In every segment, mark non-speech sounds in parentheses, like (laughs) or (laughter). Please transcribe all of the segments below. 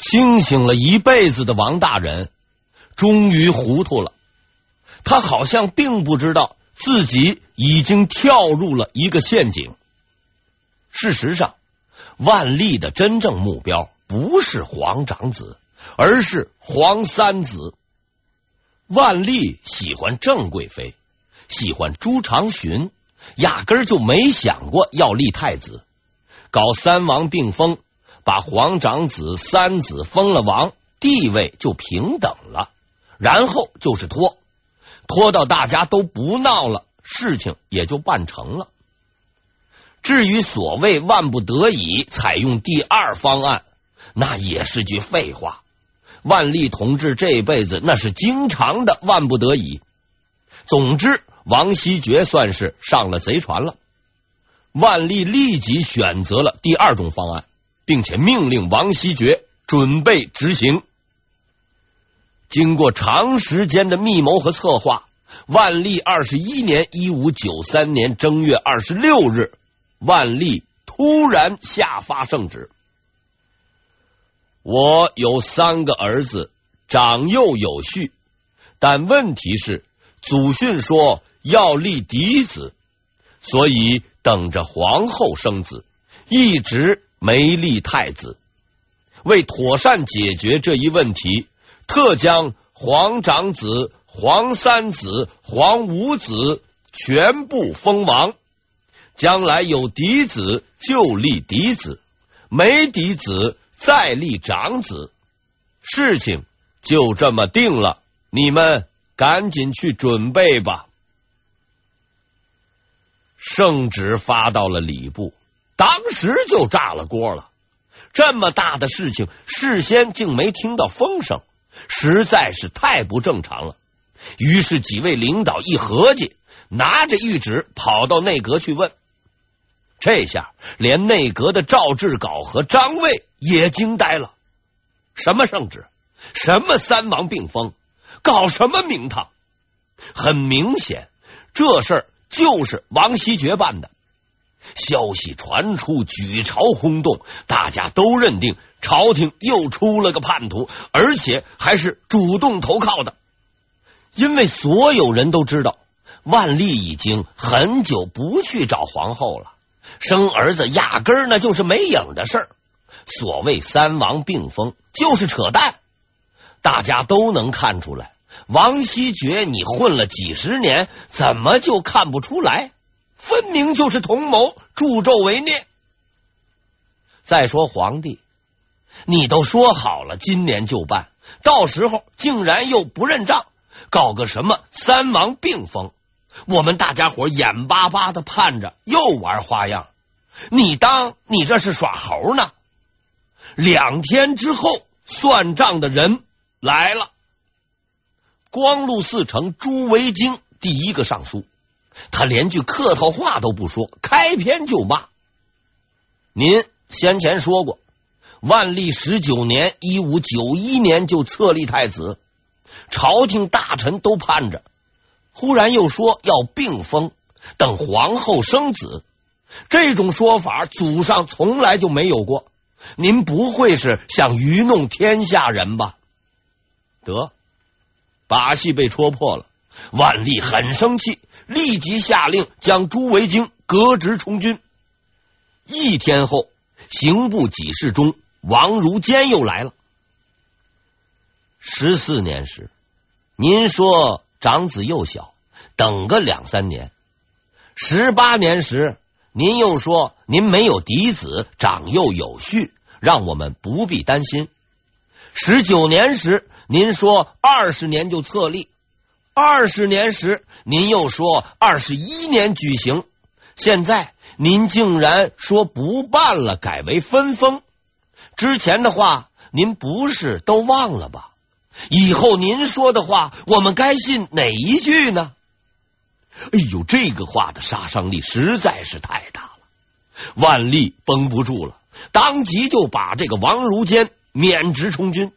清醒了一辈子的王大人终于糊涂了，他好像并不知道自己已经跳入了一个陷阱。事实上，万历的真正目标不是皇长子，而是皇三子。万历喜欢郑贵妃，喜欢朱常洵，压根儿就没想过要立太子，搞三王并封。把皇长子、三子封了王，地位就平等了。然后就是拖，拖到大家都不闹了，事情也就办成了。至于所谓万不得已采用第二方案，那也是句废话。万历同志这辈子那是经常的万不得已。总之，王希爵算是上了贼船了。万历立即选择了第二种方案。并且命令王希爵准备执行。经过长时间的密谋和策划，万历二十一年（一五九三年）正月二十六日，万历突然下发圣旨：“我有三个儿子，长幼有序，但问题是祖训说要立嫡子，所以等着皇后生子，一直。”没立太子，为妥善解决这一问题，特将皇长子、皇三子、皇五子全部封王。将来有嫡子就立嫡子，没嫡子再立长子。事情就这么定了，你们赶紧去准备吧。圣旨发到了礼部。当时就炸了锅了，这么大的事情，事先竟没听到风声，实在是太不正常了。于是几位领导一合计，拿着谕旨跑到内阁去问。这下连内阁的赵志稿和张卫也惊呆了：什么圣旨？什么三王并封？搞什么名堂？很明显，这事儿就是王希爵办的。消息传出，举朝轰动，大家都认定朝廷又出了个叛徒，而且还是主动投靠的。因为所有人都知道，万历已经很久不去找皇后了，生儿子压根儿那就是没影的事儿。所谓三王并封，就是扯淡。大家都能看出来，王希爵你混了几十年，怎么就看不出来？分明就是同谋，助纣为虐。再说皇帝，你都说好了今年就办，到时候竟然又不认账，搞个什么三王并封，我们大家伙眼巴巴的盼着，又玩花样。你当你这是耍猴呢？两天之后，算账的人来了。光禄寺丞朱维京第一个上书。他连句客套话都不说，开篇就骂。您先前说过，万历十九年（一五九一年）就册立太子，朝廷大臣都盼着。忽然又说要并封，等皇后生子，这种说法祖上从来就没有过。您不会是想愚弄天下人吧？得，把戏被戳破了。万历很生气。立即下令将朱维京革职充军。一天后，刑部给事中王如坚又来了。十四年时，您说长子幼小，等个两三年；十八年时，您又说您没有嫡子，长幼有序，让我们不必担心；十九年时，您说二十年就册立。二十年时，您又说二十一年举行，现在您竟然说不办了，改为分封。之前的话，您不是都忘了吧？以后您说的话，我们该信哪一句呢？哎呦，这个话的杀伤力实在是太大了，万历绷不住了，当即就把这个王如坚免职充军，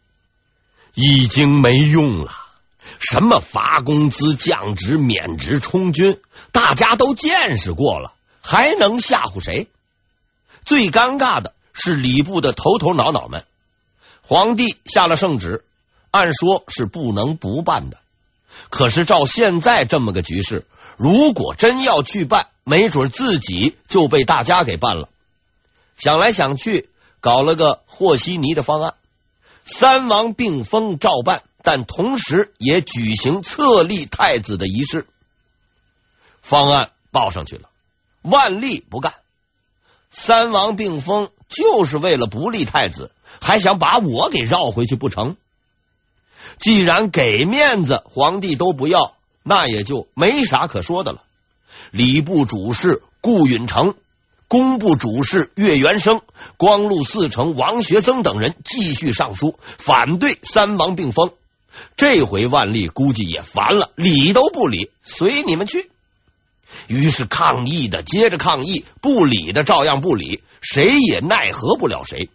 已经没用了。什么发工资、降职、免职、充军，大家都见识过了，还能吓唬谁？最尴尬的是礼部的头头脑脑们，皇帝下了圣旨，按说是不能不办的。可是照现在这么个局势，如果真要去办，没准自己就被大家给办了。想来想去，搞了个和稀泥的方案：三王并封照办，但同时也举行册立太子的仪式。方案报上去了，万历不干。三王并封就是为了不立太子，还想把我给绕回去不成？既然给面子，皇帝都不要，那也就没啥可说的了。礼部主事顾允成、工部主事岳元生、光禄寺丞王学增等人继续上书反对三王并封。这回万历估计也烦了，理都不理，随你们去。于是抗议的接着抗议，不理的照样不理，谁也奈何不了谁。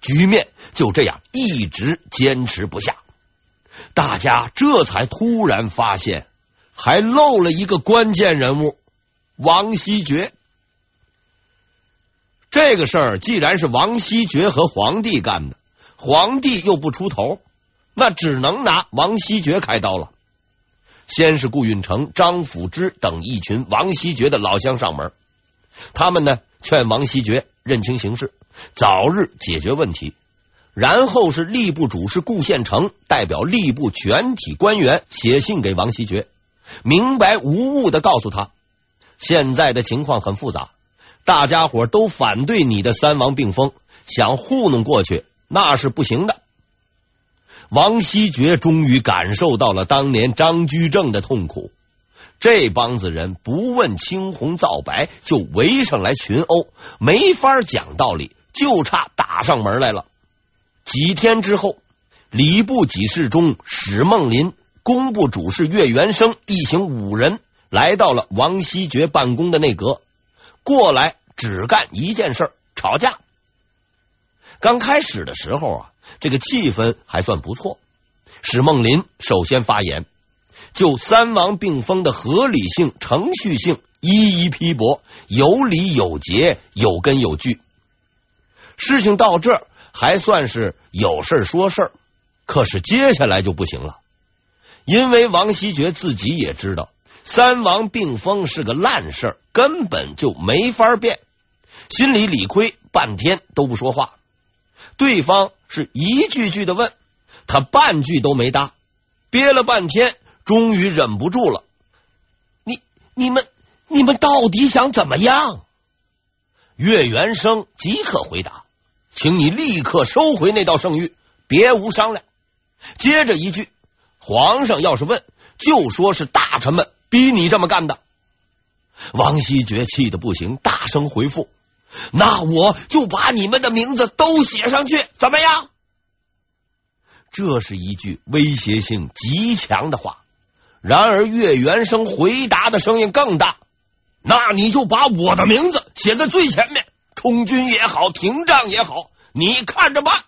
局面就这样一直坚持不下。大家这才突然发现，还漏了一个关键人物——王希爵。这个事儿既然是王希爵和皇帝干的，皇帝又不出头，那只能拿王希爵开刀了。先是顾允成、张辅之等一群王希爵的老乡上门，他们呢劝王希爵认清形势，早日解决问题。然后是吏部主事顾宪成代表吏部全体官员写信给王希爵，明白无误的告诉他，现在的情况很复杂，大家伙都反对你的三王并封，想糊弄过去那是不行的。王希爵终于感受到了当年张居正的痛苦，这帮子人不问青红皂白就围上来群殴，没法讲道理，就差打上门来了。几天之后，礼部给事中史梦林、工部主事岳元生一行五人来到了王希爵办公的内阁，过来只干一件事——吵架。刚开始的时候啊，这个气氛还算不错。史梦林首先发言，就三王并封的合理性、程序性一一批驳，有理有节，有根有据。事情到这儿。还算是有事说事儿，可是接下来就不行了，因为王希爵自己也知道三王并封是个烂事儿，根本就没法变，心里理亏，半天都不说话。对方是一句句的问，他半句都没答，憋了半天，终于忍不住了：“你、你们、你们到底想怎么样？”岳元生即刻回答。请你立刻收回那道圣谕，别无商量。接着一句，皇上要是问，就说是大臣们逼你这么干的。王希爵气得不行，大声回复：“那我就把你们的名字都写上去，怎么样？”这是一句威胁性极强的话。然而岳元生回答的声音更大：“那你就把我的名字写在最前面。”充军也好，停战也好，你看着办。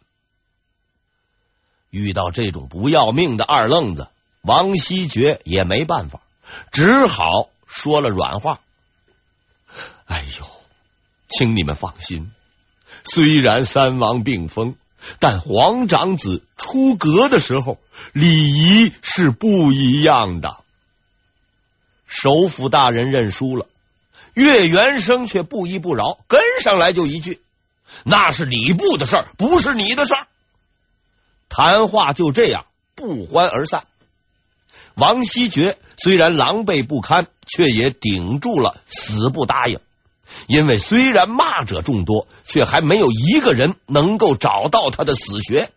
遇到这种不要命的二愣子，王希爵也没办法，只好说了软话。哎呦，请你们放心，虽然三王并封，但皇长子出阁的时候礼仪是不一样的。首辅大人认输了。岳元生却不依不饶，跟上来就一句：“那是礼部的事儿，不是你的事儿。”谈话就这样不欢而散。王希爵虽然狼狈不堪，却也顶住了，死不答应。因为虽然骂者众多，却还没有一个人能够找到他的死穴。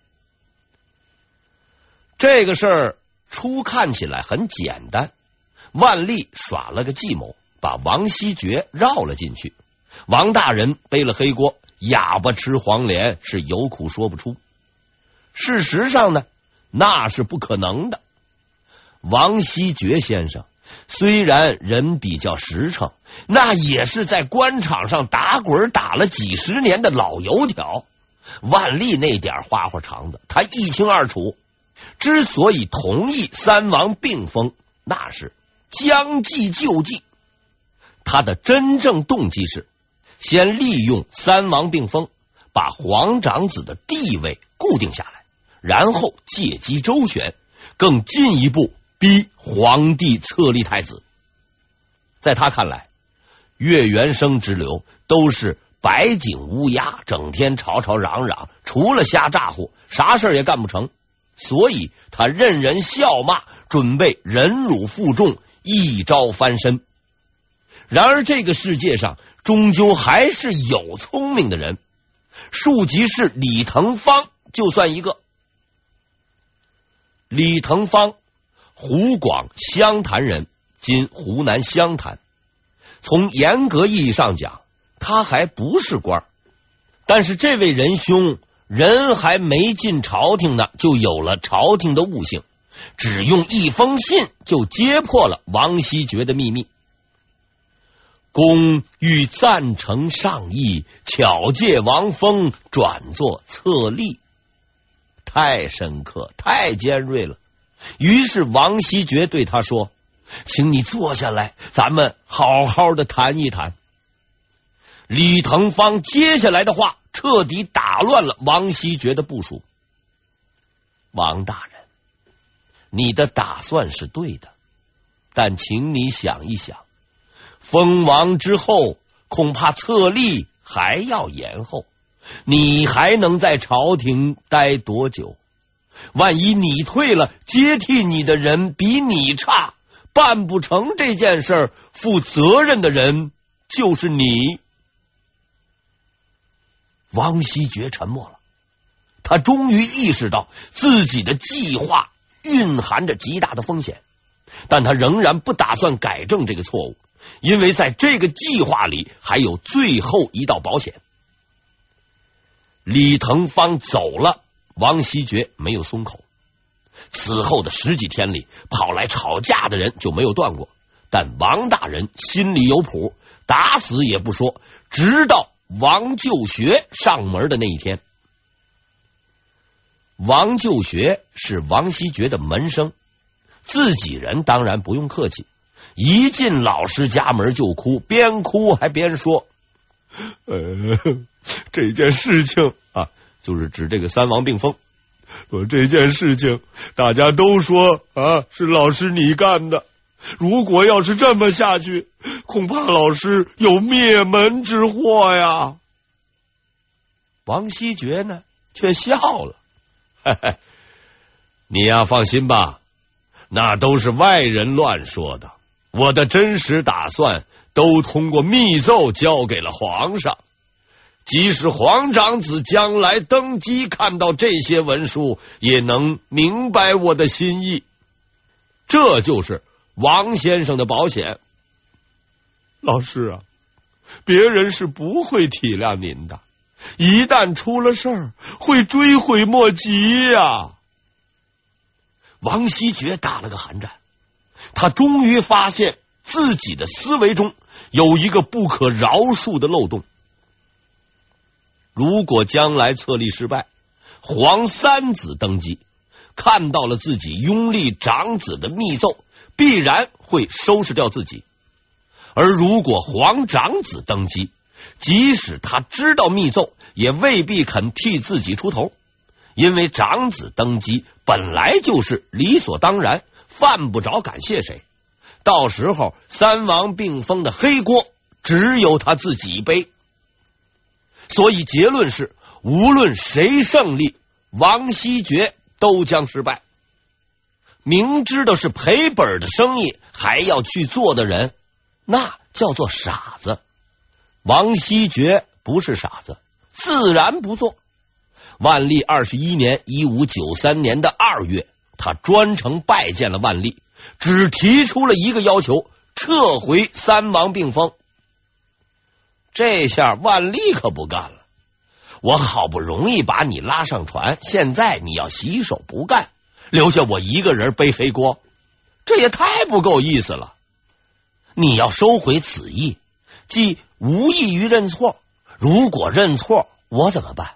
这个事儿初看起来很简单，万历耍了个计谋。把王希爵绕了进去，王大人背了黑锅，哑巴吃黄连是有苦说不出。事实上呢，那是不可能的。王希爵先生虽然人比较实诚，那也是在官场上打滚打了几十年的老油条。万历那点花花肠子，他一清二楚。之所以同意三王并封，那是将计就计。他的真正动机是先利用三王并封，把皇长子的地位固定下来，然后借机周旋，更进一步逼皇帝册立太子。在他看来，岳元生之流都是白颈乌鸦，整天吵吵嚷嚷，除了瞎咋呼，啥事也干不成。所以他任人笑骂，准备忍辱负重，一朝翻身。然而，这个世界上终究还是有聪明的人。庶吉士李腾芳就算一个。李腾芳，湖广湘潭人，今湖南湘潭。从严格意义上讲，他还不是官，但是这位仁兄人还没进朝廷呢，就有了朝廷的悟性，只用一封信就揭破了王希爵的秘密。公欲赞成上意，巧借王封转作册立，太深刻，太尖锐了。于是王希爵对他说：“请你坐下来，咱们好好的谈一谈。”李腾芳接下来的话彻底打乱了王希爵的部署。王大人，你的打算是对的，但请你想一想。封王之后，恐怕册立还要延后，你还能在朝廷待多久？万一你退了，接替你的人比你差，办不成这件事儿，负责任的人就是你。王希爵沉默了，他终于意识到自己的计划蕴含着极大的风险，但他仍然不打算改正这个错误。因为在这个计划里还有最后一道保险。李腾芳走了，王希爵没有松口。此后的十几天里，跑来吵架的人就没有断过。但王大人心里有谱，打死也不说，直到王就学上门的那一天。王就学是王希爵的门生，自己人当然不用客气。一进老师家门就哭，边哭还边说：“ (laughs) 呃，这件事情，就是指这个三王定封。说这件事情，大家都说啊，是老师你干的。如果要是这么下去，恐怕老师有灭门之祸呀。”王希爵呢，却笑了：“嘿嘿，你呀，放心吧，那都是外人乱说的。”我的真实打算都通过密奏交给了皇上，即使皇长子将来登基，看到这些文书，也能明白我的心意。这就是王先生的保险。老师啊，别人是不会体谅您的，一旦出了事儿，会追悔莫及呀。王希爵打了个寒战。他终于发现自己的思维中有一个不可饶恕的漏洞。如果将来册立失败，皇三子登基，看到了自己拥立长子的密奏，必然会收拾掉自己；而如果皇长子登基，即使他知道密奏，也未必肯替自己出头，因为长子登基本来就是理所当然。犯不着感谢谁，到时候三王并封的黑锅只有他自己背。所以结论是，无论谁胜利，王希爵都将失败。明知道是赔本的生意还要去做的人，那叫做傻子。王希爵不是傻子，自然不做。万历二十一年（一五九三年）的二月。他专程拜见了万历，只提出了一个要求：撤回三王并封。这下万历可不干了，我好不容易把你拉上船，现在你要洗手不干，留下我一个人背黑锅，这也太不够意思了。你要收回此意，即无异于认错。如果认错，我怎么办？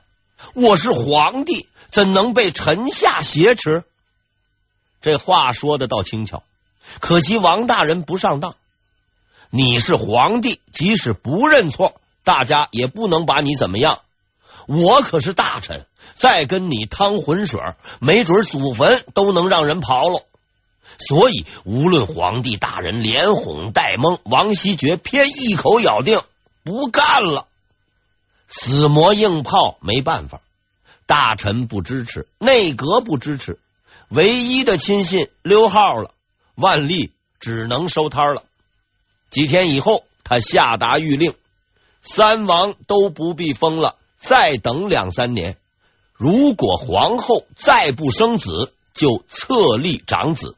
我是皇帝，怎能被臣下挟持？这话说的倒轻巧，可惜王大人不上当。你是皇帝，即使不认错，大家也不能把你怎么样。我可是大臣，再跟你趟浑水，没准祖坟都能让人刨了。所以，无论皇帝大人连哄带蒙，王希爵偏一口咬定不干了。死磨硬泡没办法，大臣不支持，内阁不支持，唯一的亲信溜号了，万历只能收摊了。几天以后，他下达谕令，三王都不必封了，再等两三年。如果皇后再不生子，就册立长子。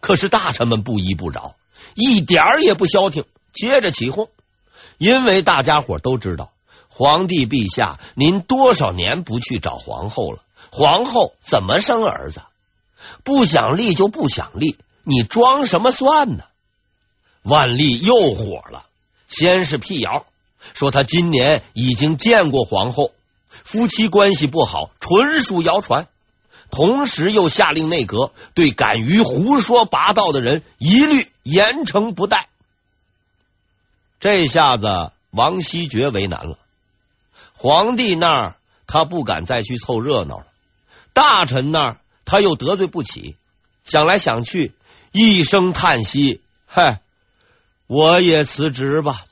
可是大臣们不依不饶，一点儿也不消停，接着起哄，因为大家伙都知道。皇帝陛下，您多少年不去找皇后了？皇后怎么生儿子？不想立就不想立，你装什么蒜呢？万历又火了，先是辟谣说他今年已经见过皇后，夫妻关系不好，纯属谣传。同时又下令内阁对敢于胡说八道的人一律严惩不贷。这下子王希爵为难了。皇帝那儿他不敢再去凑热闹了，大臣那儿他又得罪不起，想来想去，一声叹息：“嗨，我也辞职吧。”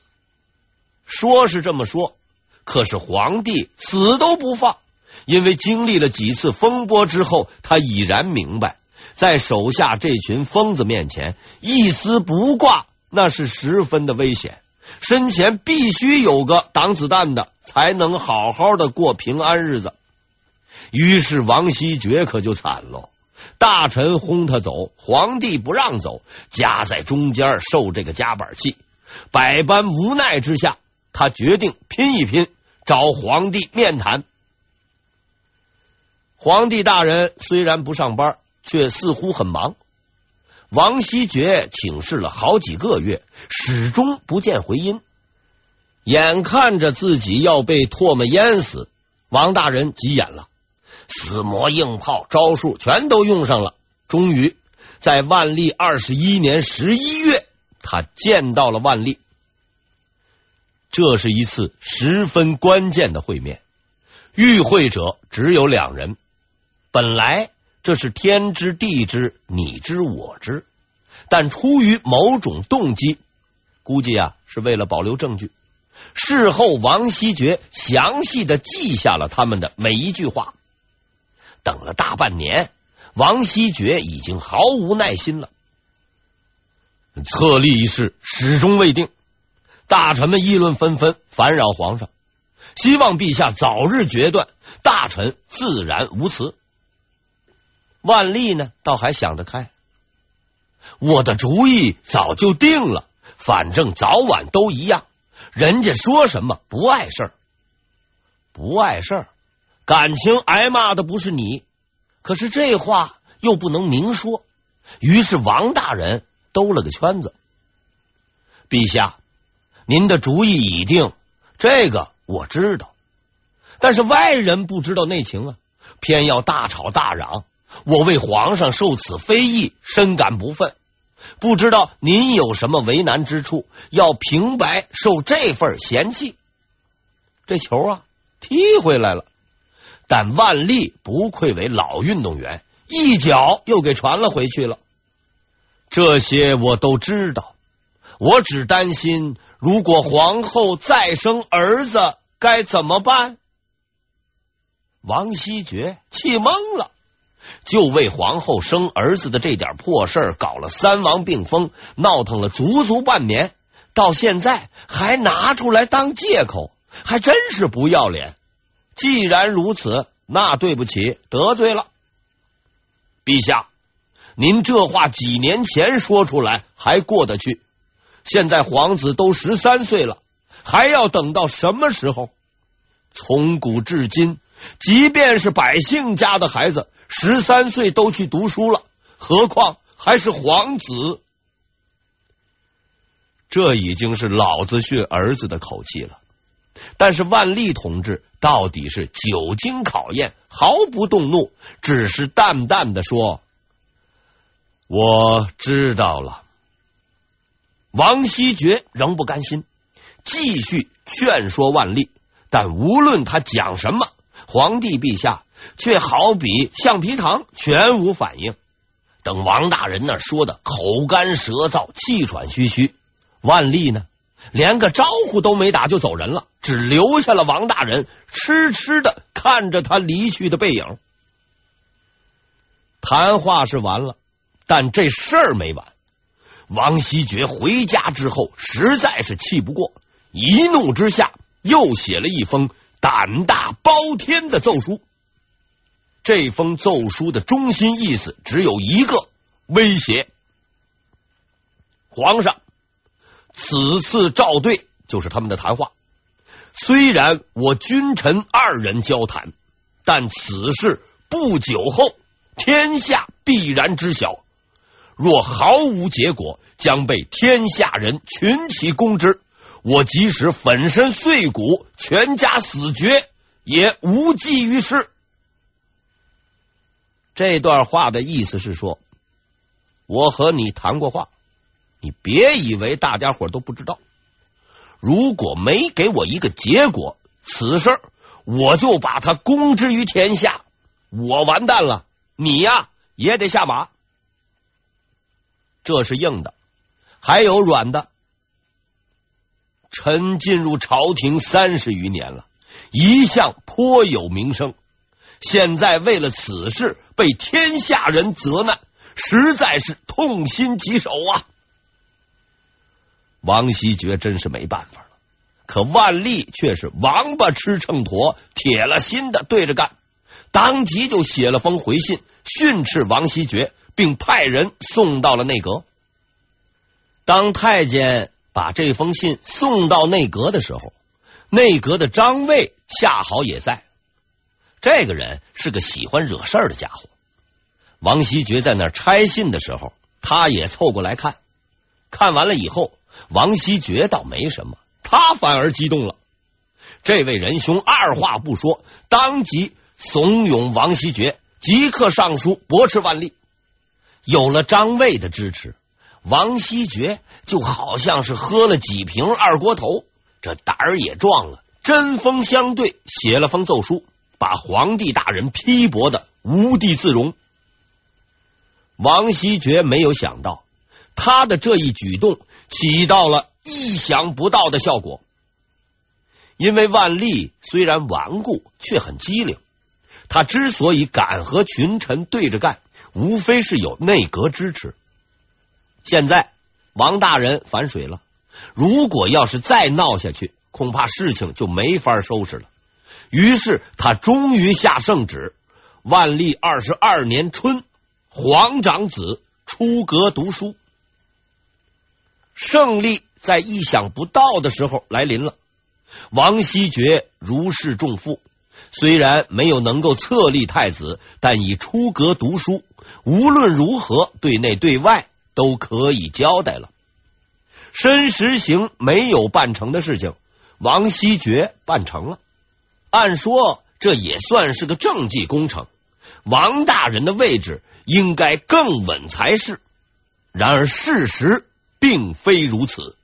说是这么说，可是皇帝死都不放，因为经历了几次风波之后，他已然明白，在手下这群疯子面前，一丝不挂那是十分的危险。身前必须有个挡子弹的，才能好好的过平安日子。于是王希爵可就惨了，大臣轰他走，皇帝不让走，夹在中间受这个夹板气，百般无奈之下，他决定拼一拼，找皇帝面谈。皇帝大人虽然不上班，却似乎很忙。王希爵请示了好几个月，始终不见回音。眼看着自己要被唾沫淹死，王大人急眼了，死磨硬泡招数全都用上了。终于在万历二十一年十一月，他见到了万历。这是一次十分关键的会面，与会者只有两人。本来。这是天知地知，你知我知，但出于某种动机，估计啊是为了保留证据。事后，王希爵详细的记下了他们的每一句话。等了大半年，王希爵已经毫无耐心了。册立一事始终未定，大臣们议论纷纷，烦扰皇上，希望陛下早日决断。大臣自然无辞。万历呢，倒还想得开。我的主意早就定了，反正早晚都一样。人家说什么不碍事儿，不碍事儿，感情挨骂的不是你，可是这话又不能明说。于是王大人兜了个圈子：“陛下，您的主意已定，这个我知道，但是外人不知道内情啊，偏要大吵大嚷。”我为皇上受此非议，深感不忿。不知道您有什么为难之处，要平白受这份嫌弃。这球啊，踢回来了。但万历不愧为老运动员，一脚又给传了回去了。这些我都知道，我只担心，如果皇后再生儿子，该怎么办？王希爵气懵了。就为皇后生儿子的这点破事儿，搞了三王并封，闹腾了足足半年，到现在还拿出来当借口，还真是不要脸。既然如此，那对不起，得罪了陛下。您这话几年前说出来还过得去，现在皇子都十三岁了，还要等到什么时候？从古至今。即便是百姓家的孩子，十三岁都去读书了，何况还是皇子？这已经是老子训儿子的口气了。但是万历同志到底是久经考验，毫不动怒，只是淡淡的说：“我知道了。”王希爵仍不甘心，继续劝说万历。但无论他讲什么，皇帝陛下却好比橡皮糖，全无反应。等王大人那说的口干舌燥、气喘吁吁，万历呢，连个招呼都没打就走人了，只留下了王大人痴痴的看着他离去的背影。谈话是完了，但这事儿没完。王希爵回家之后，实在是气不过，一怒之下又写了一封胆大包天的奏书。这封奏书的中心意思只有一个：威胁皇上。此次赵队就是他们的谈话。虽然我君臣二人交谈，但此事不久后。天下必然知晓，若毫无结果，将被天下人群起攻之。我即使粉身碎骨，全家死绝，也无济于事。这段话的意思是说，我和你谈过话，你别以为大家伙都不知道。如果没给我一个结果，此事我就把他公之于天下，我完蛋了。你呀也得下马，这是硬的，还有软的。臣进入朝廷三十余年了，一向颇有名声，现在为了此事被天下人责难，实在是痛心疾首啊！王希爵真是没办法了，可万历却是王八吃秤砣，铁了心的对着干。当即就写了封回信，训斥王希爵，并派人送到了内阁。当太监把这封信送到内阁的时候，内阁的张卫恰好也在。这个人是个喜欢惹事儿的家伙。王希爵在那拆信的时候，他也凑过来看。看完了以后，王希爵倒没什么，他反而激动了。这位仁兄二话不说，当即。怂恿王希爵即刻上书驳斥万历。有了张卫的支持，王希爵就好像是喝了几瓶二锅头，这胆儿也壮了，针锋相对，写了封奏书，把皇帝大人批驳的无地自容。王希爵没有想到，他的这一举动起到了意想不到的效果，因为万历虽然顽固，却很机灵。他之所以敢和群臣对着干，无非是有内阁支持。现在王大人反水了，如果要是再闹下去，恐怕事情就没法收拾了。于是他终于下圣旨：万历二十二年春，皇长子出阁读书。胜利在意想不到的时候来临了。王希爵如释重负。虽然没有能够册立太子，但已出阁读书，无论如何，对内对外都可以交代了。申时行没有办成的事情，王希爵办成了。按说这也算是个政绩工程，王大人的位置应该更稳才是。然而事实并非如此。